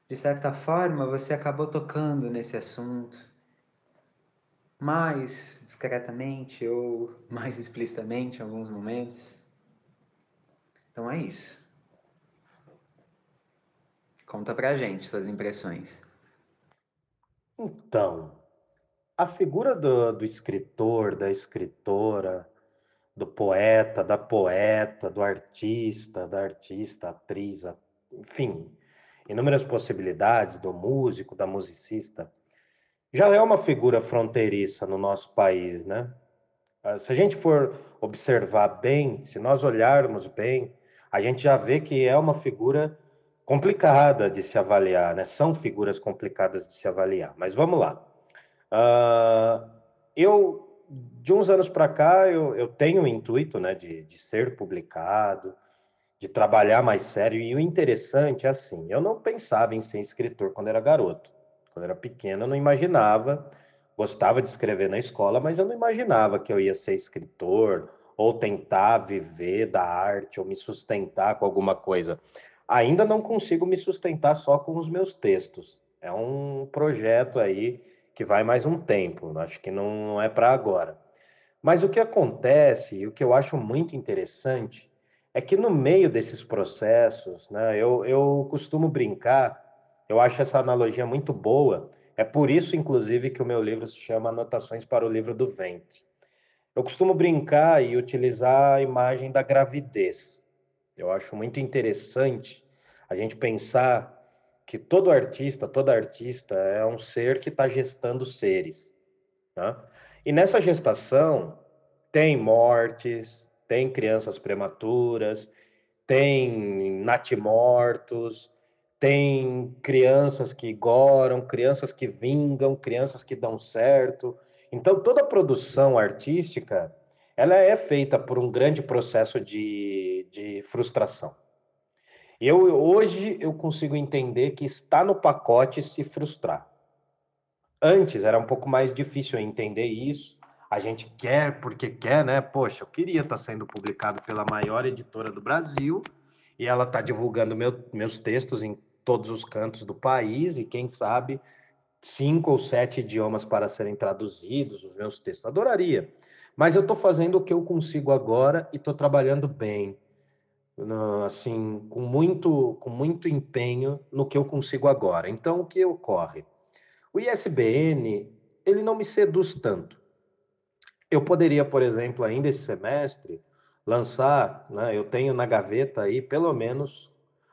[SPEAKER 2] De certa forma, você acabou tocando nesse assunto, mais discretamente ou mais explicitamente em alguns momentos. Então é isso. Conta pra gente suas impressões.
[SPEAKER 3] Então, a figura do, do escritor, da escritora, do poeta, da poeta, do artista, da artista, atriz, enfim, inúmeras possibilidades do músico, da musicista, já é uma figura fronteiriça no nosso país, né? Ah, se a gente for observar bem, se nós olharmos bem, a gente já vê que é uma figura complicada de se avaliar, né? São figuras complicadas de se avaliar. Mas vamos lá. Uh, eu, de uns anos para cá, eu, eu, tenho o intuito, né, de, de ser publicado, de trabalhar mais sério. E o interessante é assim, eu não pensava em ser escritor quando era garoto. Quando era pequeno, eu não imaginava, gostava de escrever na escola, mas eu não imaginava que eu ia ser escritor ou tentar viver da arte ou me sustentar com alguma coisa. Ainda não consigo me sustentar só com os meus textos. É um projeto aí que vai mais um tempo, acho que não é para agora. Mas o que acontece, e o que eu acho muito interessante, é que no meio desses processos, né, eu, eu costumo brincar, eu acho essa analogia muito boa, é por isso, inclusive, que o meu livro se chama Anotações para o Livro do Ventre. Eu costumo brincar e utilizar a imagem da gravidez. Eu acho muito interessante a gente pensar que todo artista, toda artista é um ser que está gestando seres. Né? E nessa gestação tem mortes, tem crianças prematuras, tem natimortos, tem crianças que goram, crianças que vingam, crianças que dão certo. Então, toda produção artística, ela é feita por um grande processo de, de frustração. Eu hoje eu consigo entender que está no pacote se frustrar. Antes era um pouco mais difícil entender isso, a gente quer porque quer, né? Poxa, eu queria estar sendo publicado pela maior editora do Brasil e ela está divulgando meu, meus textos em todos os cantos do país e quem sabe cinco ou sete idiomas para serem traduzidos os meus textos. Adoraria, mas eu estou fazendo o que eu consigo agora e estou trabalhando bem, assim, com muito, com muito empenho no que eu consigo agora. Então, o que ocorre? O ISBN ele não me seduz tanto. Eu poderia, por exemplo, ainda esse semestre, lançar, né, eu tenho na gaveta aí, pelo menos,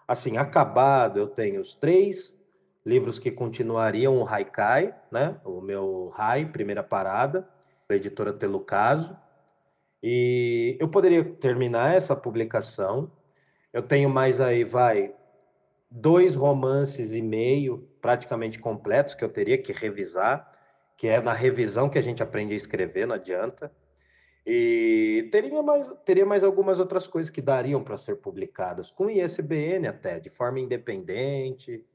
[SPEAKER 3] assim, acabado, eu tenho os três livros que continuariam o Haikai, né, o meu Hai, primeira parada, da editora Telucaso, e eu poderia terminar essa publicação. Eu tenho mais aí, vai, dois romances e meio praticamente completos que eu teria que revisar, que é na revisão que a gente aprende a escrever, não adianta. E teria mais, teria mais algumas outras coisas que dariam para ser publicadas, com ISBN até, de forma independente,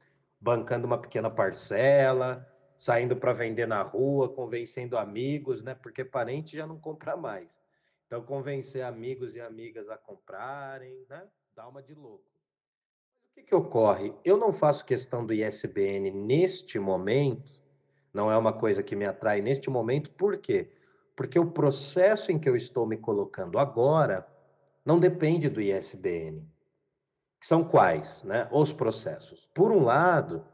[SPEAKER 3] bancando uma pequena parcela, saindo para vender na rua, convencendo amigos, né? Porque parente já não compra mais. Então, convencer amigos e amigas a comprarem, né? Dá uma de louco. O que, que ocorre? Eu não faço questão do ISBN neste momento, não é uma coisa que me atrai neste momento, por quê? Porque o processo em que eu estou me colocando agora não depende do ISBN. São quais? Né? Os processos. Por um lado,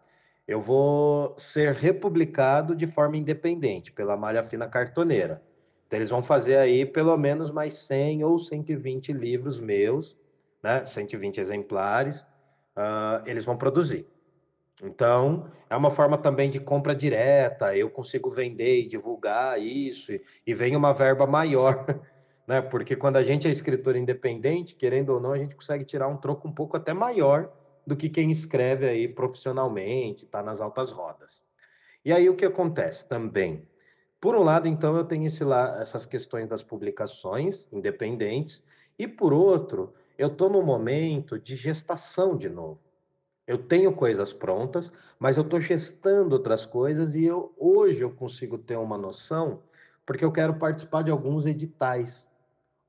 [SPEAKER 3] eu vou ser republicado de forma independente pela malha fina cartoneira. Então, eles vão fazer aí pelo menos mais 100 ou 120 livros meus, né? 120 exemplares, uh, eles vão produzir. Então, é uma forma também de compra direta, eu consigo vender e divulgar isso, e, e vem uma verba maior, né? Porque quando a gente é escritor independente, querendo ou não, a gente consegue tirar um troco um pouco até maior do que quem escreve aí profissionalmente, está nas altas rodas. E aí o que acontece também? Por um lado, então, eu tenho esse lá, essas questões das publicações independentes, e por outro, eu estou no momento de gestação de novo. Eu tenho coisas prontas, mas eu estou gestando outras coisas e eu, hoje eu consigo ter uma noção, porque eu quero participar de alguns editais.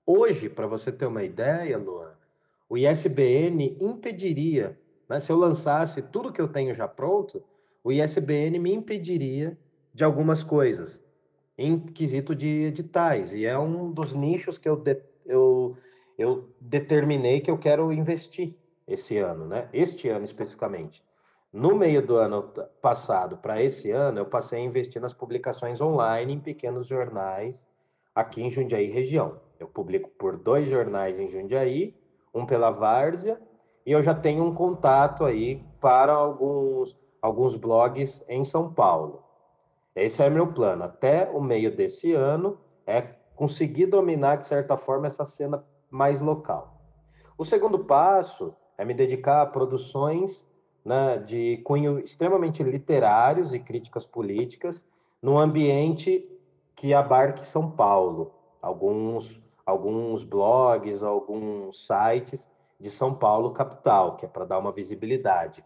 [SPEAKER 3] Hoje, para você ter uma ideia, Luan, o ISBN impediria, né, se eu lançasse tudo que eu tenho já pronto, o ISBN me impediria de algumas coisas em quesito de editais. E é um dos nichos que eu, de, eu, eu determinei que eu quero investir esse ano, né? Este ano especificamente. No meio do ano passado para esse ano, eu passei a investir nas publicações online em pequenos jornais aqui em Jundiaí região. Eu publico por dois jornais em Jundiaí, um pela Várzea, e eu já tenho um contato aí para alguns, alguns blogs em São Paulo. Esse é meu plano. Até o meio desse ano é conseguir dominar, de certa forma, essa cena mais local. O segundo passo é me dedicar a produções né, de cunho extremamente literários e críticas políticas num ambiente que abarque São Paulo. Alguns, alguns blogs, alguns sites de São Paulo capital, que é para dar uma visibilidade.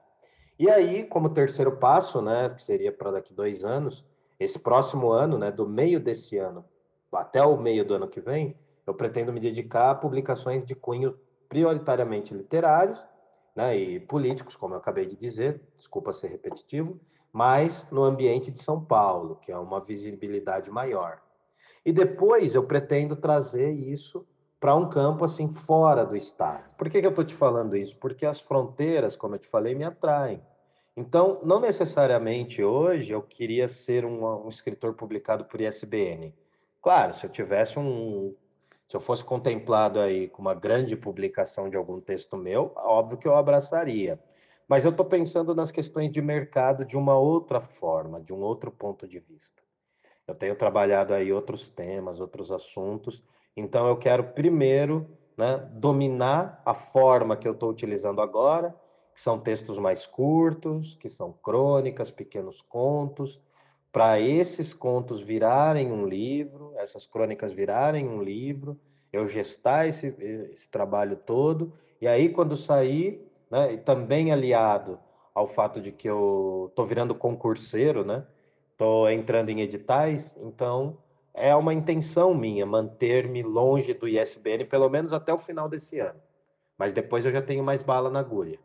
[SPEAKER 3] E aí, como terceiro passo, né, que seria para daqui dois anos, esse próximo ano, né, do meio desse ano até o meio do ano que vem, eu pretendo me dedicar a publicações de cunho prioritariamente literários né, e políticos, como eu acabei de dizer, desculpa ser repetitivo, mas no ambiente de São Paulo, que é uma visibilidade maior. E depois eu pretendo trazer isso para um campo assim fora do estado. Por que, que eu estou te falando isso? Porque as fronteiras, como eu te falei, me atraem. Então, não necessariamente hoje eu queria ser um, um escritor publicado por ISBN. Claro, se eu tivesse um se eu fosse contemplado aí com uma grande publicação de algum texto meu, óbvio que eu abraçaria. Mas eu estou pensando nas questões de mercado de uma outra forma, de um outro ponto de vista. Eu tenho trabalhado aí outros temas, outros assuntos, então eu quero primeiro né, dominar a forma que eu estou utilizando agora, que são textos mais curtos, que são crônicas, pequenos contos, para esses contos virarem um livro, essas crônicas virarem um livro, eu gestar esse, esse trabalho todo, e aí quando sair, né, e também aliado ao fato de que eu estou virando concurseiro, né, estou entrando em editais, então é uma intenção minha manter-me longe do ISBN pelo menos até o final desse ano. Mas depois eu já tenho mais bala na agulha.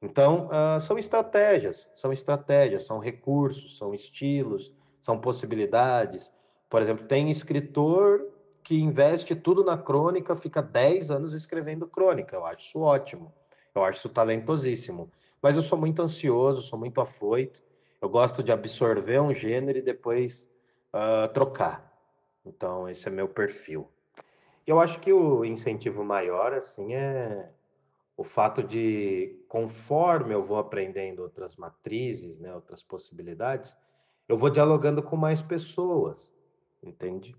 [SPEAKER 3] Então, uh, são estratégias, são estratégias, são recursos, são estilos, são possibilidades. Por exemplo, tem escritor que investe tudo na crônica, fica 10 anos escrevendo crônica. Eu acho isso ótimo, eu acho isso talentosíssimo. Mas eu sou muito ansioso, sou muito afoito, eu gosto de absorver um gênero e depois uh, trocar. Então, esse é meu perfil. Eu acho que o incentivo maior, assim, é o fato de, conforme eu vou aprendendo outras matrizes, né, outras possibilidades, eu vou dialogando com mais pessoas, entende?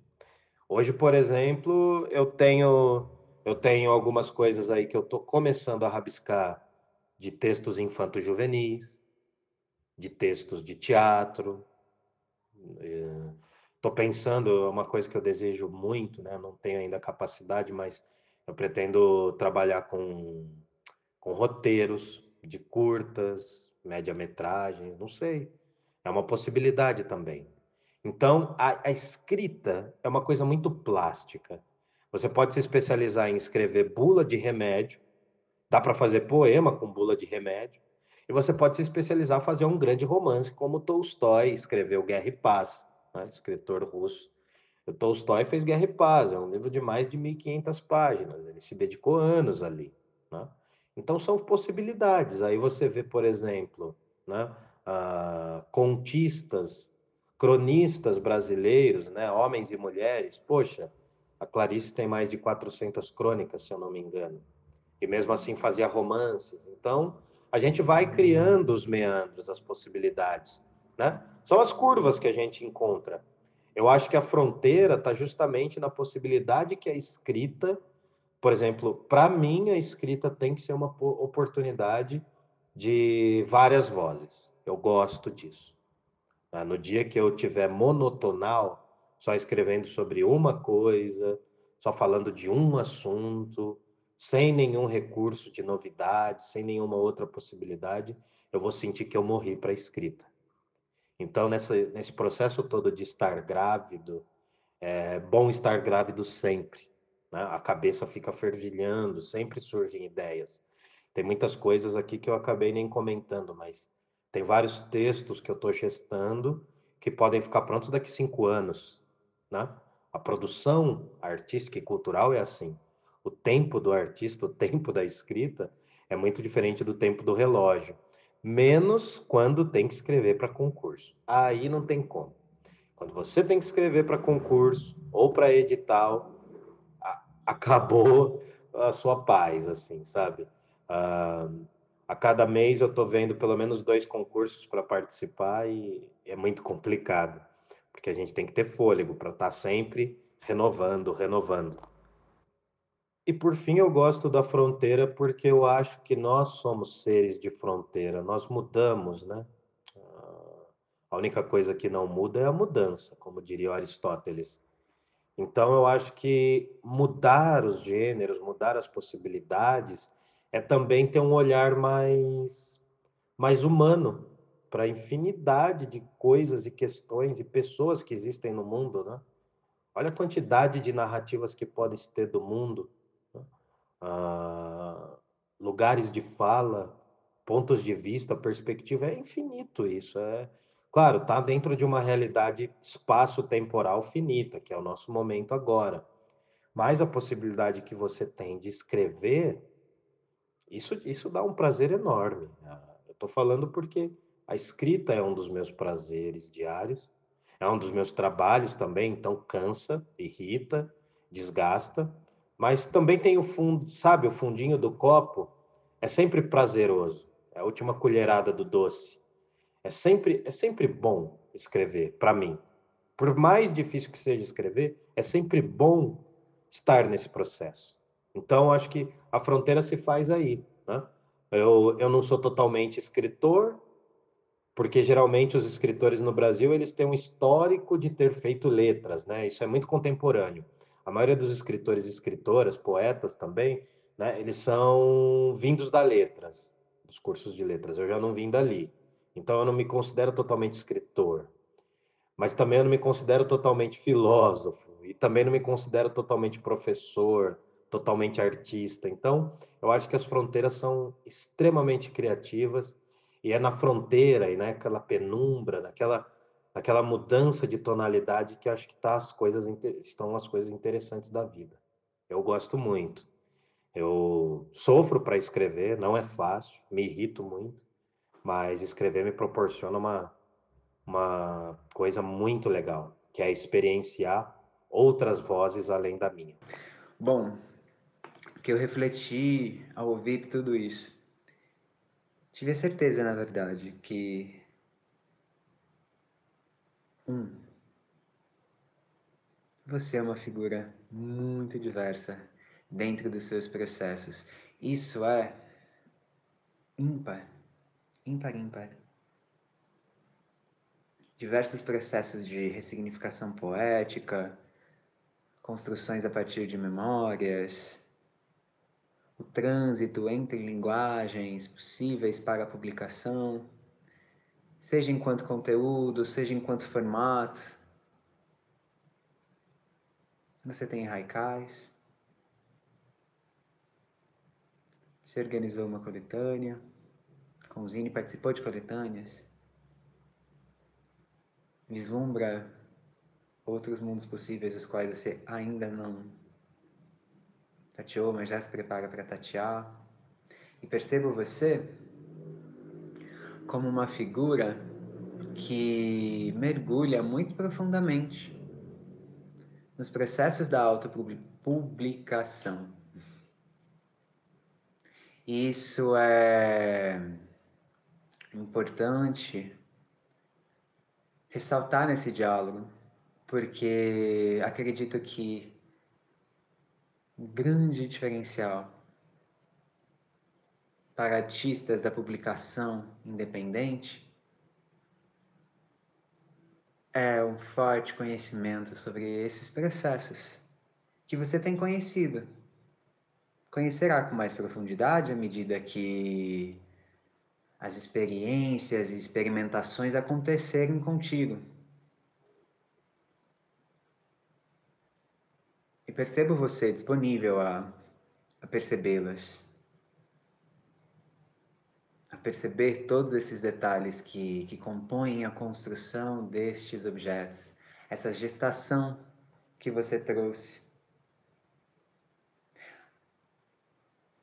[SPEAKER 3] Hoje, por exemplo, eu tenho eu tenho algumas coisas aí que eu estou começando a rabiscar de textos infanto-juvenis, de textos de teatro. Estou pensando, uma coisa que eu desejo muito, né? Não tenho ainda capacidade, mas eu pretendo trabalhar com com roteiros de curtas, média-metragens, não sei. É uma possibilidade também. Então, a, a, escrita é uma coisa muito plástica. Você pode se especializar em escrever bula de remédio, dá para fazer poema com bula de remédio, e você pode se especializar em fazer um grande romance, como Tolstói escreveu Guerra e Paz, né? escritor russo. O Tolstói fez Guerra e Paz, é um livro de mais de 1.500 páginas, ele se dedicou anos ali. Né? Então são possibilidades. Aí você vê, por exemplo, né, ah, contistas, cronistas brasileiros, né, homens e mulheres. Poxa, a Clarice tem mais de 400 crônicas, se eu não me engano. E mesmo assim fazia romances. Então a gente vai criando os meandros, as possibilidades. Né? São as curvas que a gente encontra. Eu acho que a fronteira está justamente na possibilidade que a escrita por exemplo, para mim a escrita tem que ser uma oportunidade de várias vozes. Eu gosto disso. Tá? No dia que eu tiver monotonal, só escrevendo sobre uma coisa, só falando de um assunto, sem nenhum recurso de novidade, sem nenhuma outra possibilidade, eu vou sentir que eu morri para a escrita. Então, nessa, nesse processo todo de estar grávido, é bom estar grávido sempre né? A cabeça fica fervilhando, sempre surgem ideias. Tem muitas coisas aqui que eu acabei nem comentando, mas tem vários textos que eu estou gestando que podem ficar prontos daqui cinco anos. Né? A produção artística e cultural é assim. O tempo do artista, o tempo da escrita é muito diferente do tempo do relógio. Menos quando tem que escrever para concurso. Aí não tem como. Quando você tem que escrever para concurso ou para edital, acabou a sua paz, assim, sabe? Uh, a cada mês eu estou vendo pelo menos dois concursos para participar e é muito complicado, porque a gente tem que ter fôlego para estar tá sempre renovando, renovando. E por fim, eu gosto da fronteira porque eu acho que nós somos seres de fronteira, nós mudamos, né? Uh, a única coisa que não muda é a mudança, como diria Aristóteles. Então, eu acho que mudar os gêneros, mudar as possibilidades, é também ter um olhar mais, mais humano para a infinidade de coisas e questões e pessoas que existem no mundo, né? Olha a quantidade de narrativas que pode ter do mundo? Ah, lugares de fala, pontos de vista, perspectiva, é infinito isso, é Claro, está dentro de uma realidade espaço-temporal finita, que é o nosso momento agora. Mas a possibilidade que você tem de escrever, isso, isso dá um prazer enorme. Né? Eu estou falando porque a escrita é um dos meus prazeres diários, é um dos meus trabalhos também, então cansa, irrita, desgasta, mas também tem o fundo, sabe, o fundinho do copo é sempre prazeroso, é a última colherada do doce. É sempre, é sempre bom escrever, para mim. Por mais difícil que seja escrever, é sempre bom estar nesse processo. Então, acho que a fronteira se faz aí. Né? Eu, eu não sou totalmente escritor, porque geralmente os escritores no Brasil eles têm um histórico de ter feito letras, né? Isso é muito contemporâneo. A maioria dos escritores e escritoras, poetas também, né? Eles são vindos da letras, dos cursos de letras. Eu já não vim dali. Então eu não me considero totalmente escritor, mas também eu não me considero totalmente filósofo e também não me considero totalmente professor, totalmente artista. Então eu acho que as fronteiras são extremamente criativas e é na fronteira e naquela penumbra, naquela naquela mudança de tonalidade que acho que tá as coisas estão as coisas interessantes da vida. Eu gosto muito. Eu sofro para escrever, não é fácil, me irrito muito, mas escrever me proporciona uma, uma coisa muito legal, que é experienciar outras vozes além da minha.
[SPEAKER 2] Bom, que eu refleti ao ouvir tudo isso. Tive a certeza, na verdade, que um você é uma figura muito diversa dentro dos seus processos. Isso é ímpar, ímpar, ímpar. Diversos processos de ressignificação poética, construções a partir de memórias, o trânsito entre linguagens possíveis para a publicação, seja enquanto conteúdo, seja enquanto formato você tem haikais. Você organizou uma coletânea. Com Zine participou de coletâneas. Vislumbra outros mundos possíveis, os quais você ainda não tateou, mas já se prepara para tatear. E percebo você como uma figura que mergulha muito profundamente nos processos da autopublicação. Isso é importante ressaltar nesse diálogo, porque acredito que um grande diferencial para artistas da publicação independente é um forte conhecimento sobre esses processos que você tem conhecido. Conhecerá com mais profundidade à medida que as experiências e experimentações acontecerem contigo. E percebo você disponível a, a percebê-las perceber todos esses detalhes que, que compõem a construção destes objetos, essa gestação que você trouxe.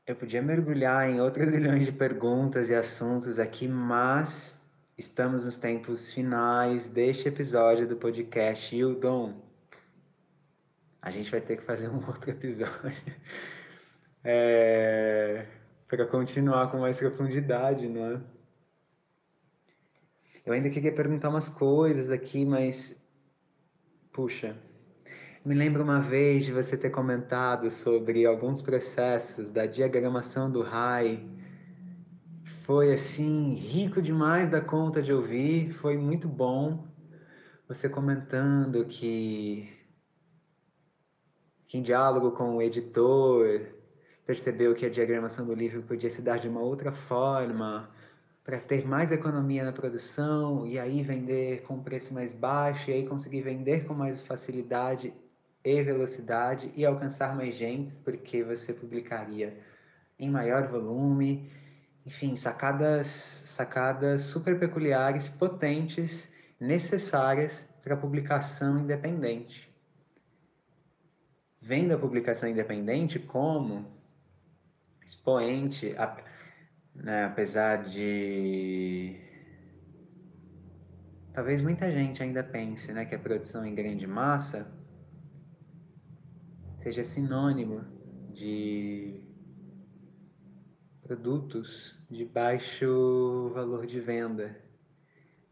[SPEAKER 2] Eu podia mergulhar em outras milhões de perguntas e assuntos aqui, mas estamos nos tempos finais deste episódio do podcast Dom. A gente vai ter que fazer um outro episódio. É para continuar com mais profundidade, não é? Eu ainda queria perguntar umas coisas aqui, mas puxa, me lembro uma vez de você ter comentado sobre alguns processos da diagramação do RAI. Foi assim, rico demais da conta de ouvir, foi muito bom. Você comentando que, que em diálogo com o editor, percebeu que a diagramação do livro podia se dar de uma outra forma, para ter mais economia na produção e aí vender com preço mais baixo, e aí conseguir vender com mais facilidade e velocidade e alcançar mais gente, porque você publicaria em maior volume. Enfim, sacadas, sacadas super peculiares, potentes, necessárias para publicação independente. Vendo a publicação independente como expoente, né, apesar de talvez muita gente ainda pense né, que a produção em grande massa seja sinônimo de produtos de baixo valor de venda.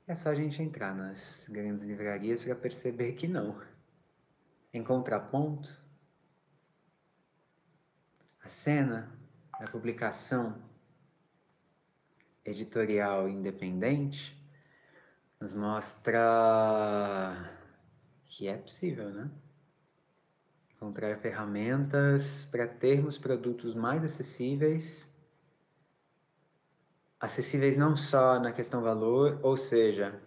[SPEAKER 2] É só a gente entrar nas grandes livrarias para perceber que não. Em contraponto, a cena a publicação editorial independente nos mostra que é possível, né? Encontrar ferramentas para termos produtos mais acessíveis, acessíveis não só na questão valor, ou seja,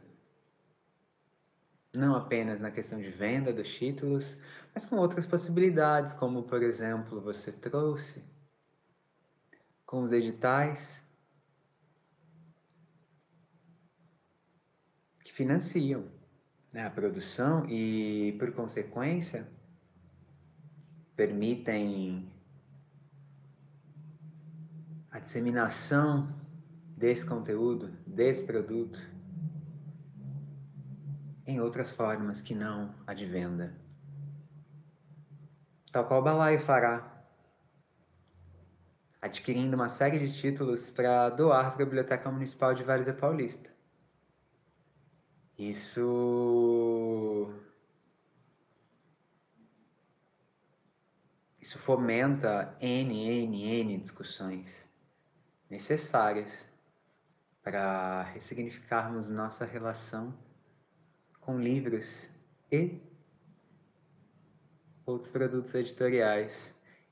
[SPEAKER 2] não apenas na questão de venda dos títulos, mas com outras possibilidades, como por exemplo você trouxe com os editais que financiam né, a produção e, por consequência, permitem a disseminação desse conteúdo, desse produto em outras formas que não a de venda. Tal qual o balaio fará, adquirindo uma série de títulos para doar para a Biblioteca Municipal de Várzea Paulista. Isso isso fomenta N, N, N discussões necessárias para ressignificarmos nossa relação com livros e outros produtos editoriais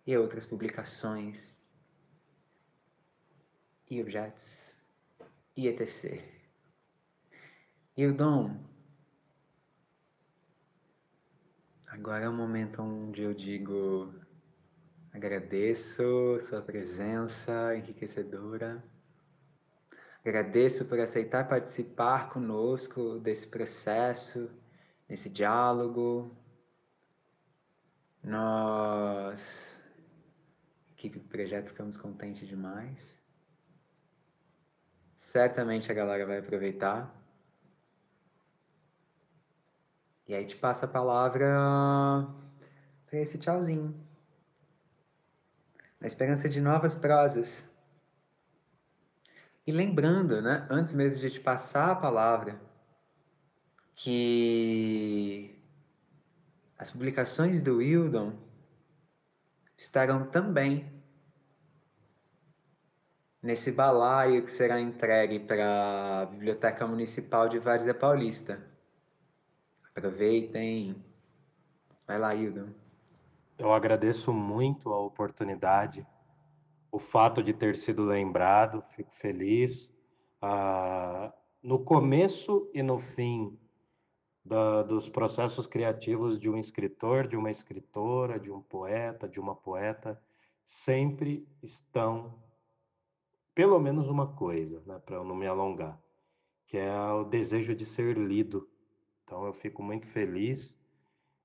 [SPEAKER 2] e outras publicações objetos e etc. E o dom agora é o momento onde eu digo agradeço sua presença enriquecedora Agradeço por aceitar participar conosco desse processo, nesse diálogo. Nós, equipe do projeto, ficamos contentes demais. Certamente a galera vai aproveitar. E aí te passa a palavra para esse tchauzinho. Na esperança de novas prosas. E lembrando, né, antes mesmo de te passar a palavra, que as publicações do Wildon estarão também nesse balaio que será entregue para a Biblioteca Municipal de Várzea Paulista. Aproveitem. Vai lá, Wildon.
[SPEAKER 3] Eu agradeço muito a oportunidade o fato de ter sido lembrado, fico feliz. Ah, no começo e no fim da, dos processos criativos de um escritor, de uma escritora, de um poeta, de uma poeta, sempre estão pelo menos uma coisa, né, para eu não me alongar, que é o desejo de ser lido. Então eu fico muito feliz.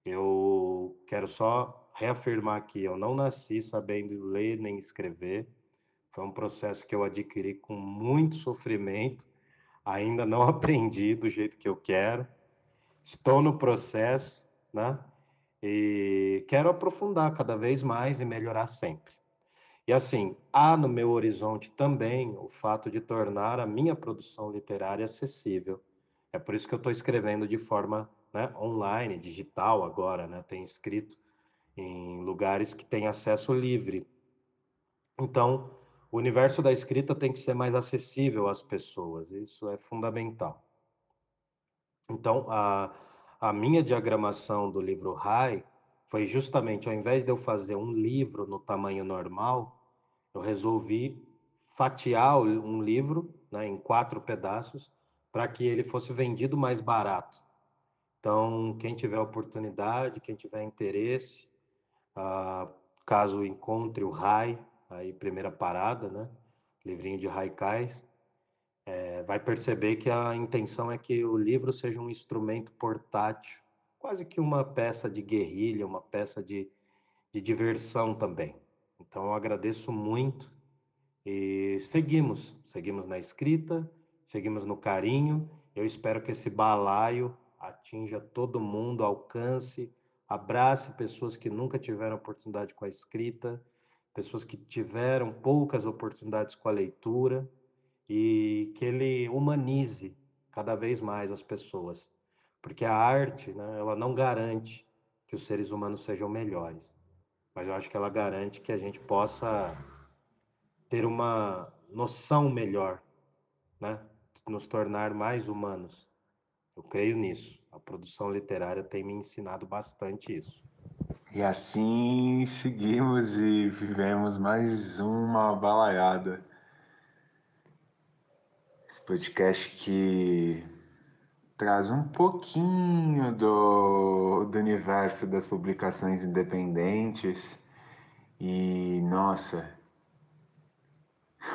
[SPEAKER 3] Eu quero só reafirmar aqui, eu não nasci sabendo ler nem escrever. Foi um processo que eu adquiri com muito sofrimento. Ainda não aprendi do jeito que eu quero. Estou no processo, né? E quero aprofundar cada vez mais e melhorar sempre. E assim, há no meu horizonte também o fato de tornar a minha produção literária acessível. É por isso que eu estou escrevendo de forma né, online, digital agora, né? Tenho escrito em lugares que têm acesso livre. Então, o universo da escrita tem que ser mais acessível às pessoas, isso é fundamental. Então, a, a minha diagramação do livro Rai foi justamente, ao invés de eu fazer um livro no tamanho normal, eu resolvi fatiar um livro né, em quatro pedaços para que ele fosse vendido mais barato. Então, quem tiver oportunidade, quem tiver interesse, ah, caso encontre o Rai, aí primeira parada, né? Livrinho de Raikais, é, vai perceber que a intenção é que o livro seja um instrumento portátil, quase que uma peça de guerrilha, uma peça de, de diversão também. Então eu agradeço muito. E seguimos, seguimos na escrita, seguimos no carinho. Eu espero que esse balaio atinja todo mundo, alcance abrace pessoas que nunca tiveram oportunidade com a escrita, pessoas que tiveram poucas oportunidades com a leitura e que ele humanize cada vez mais as pessoas, porque a arte, né, ela não garante que os seres humanos sejam melhores, mas eu acho que ela garante que a gente possa ter uma noção melhor, né, nos tornar mais humanos. Eu creio nisso. A produção literária tem me ensinado bastante isso.
[SPEAKER 1] E assim seguimos e vivemos mais uma balaiada. Esse podcast que traz um pouquinho do, do universo das publicações independentes. E nossa,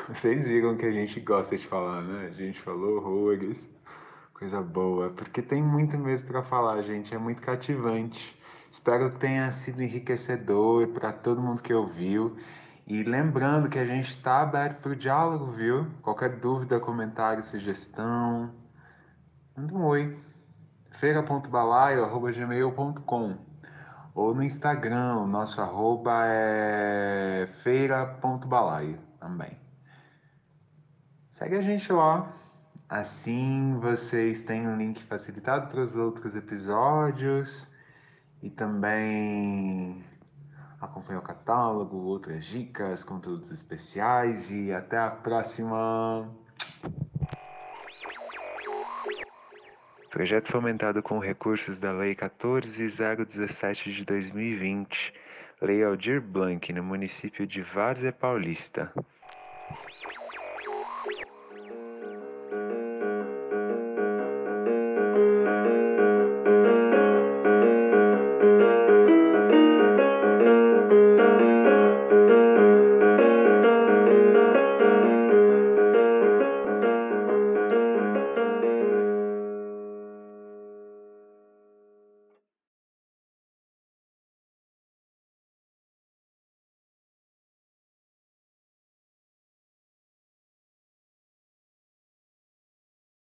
[SPEAKER 1] vocês viram que a gente gosta de falar, né? A gente falou horrores Coisa boa, porque tem muito mesmo para falar, gente, é muito cativante. Espero que tenha sido enriquecedor para todo mundo que ouviu. E lembrando que a gente está aberto para o diálogo, viu? Qualquer dúvida, comentário, sugestão, manda um oi.
[SPEAKER 2] feira.balaio.gmail.com ou no Instagram, o nosso arroba é feira.balaio também. Segue a gente lá. Assim vocês têm um link facilitado para os outros episódios e também acompanha o catálogo, outras dicas, conteúdos especiais e até a próxima! Projeto fomentado com recursos da Lei 14017 de 2020, Lei Aldir Blanc, no município de Várzea Paulista.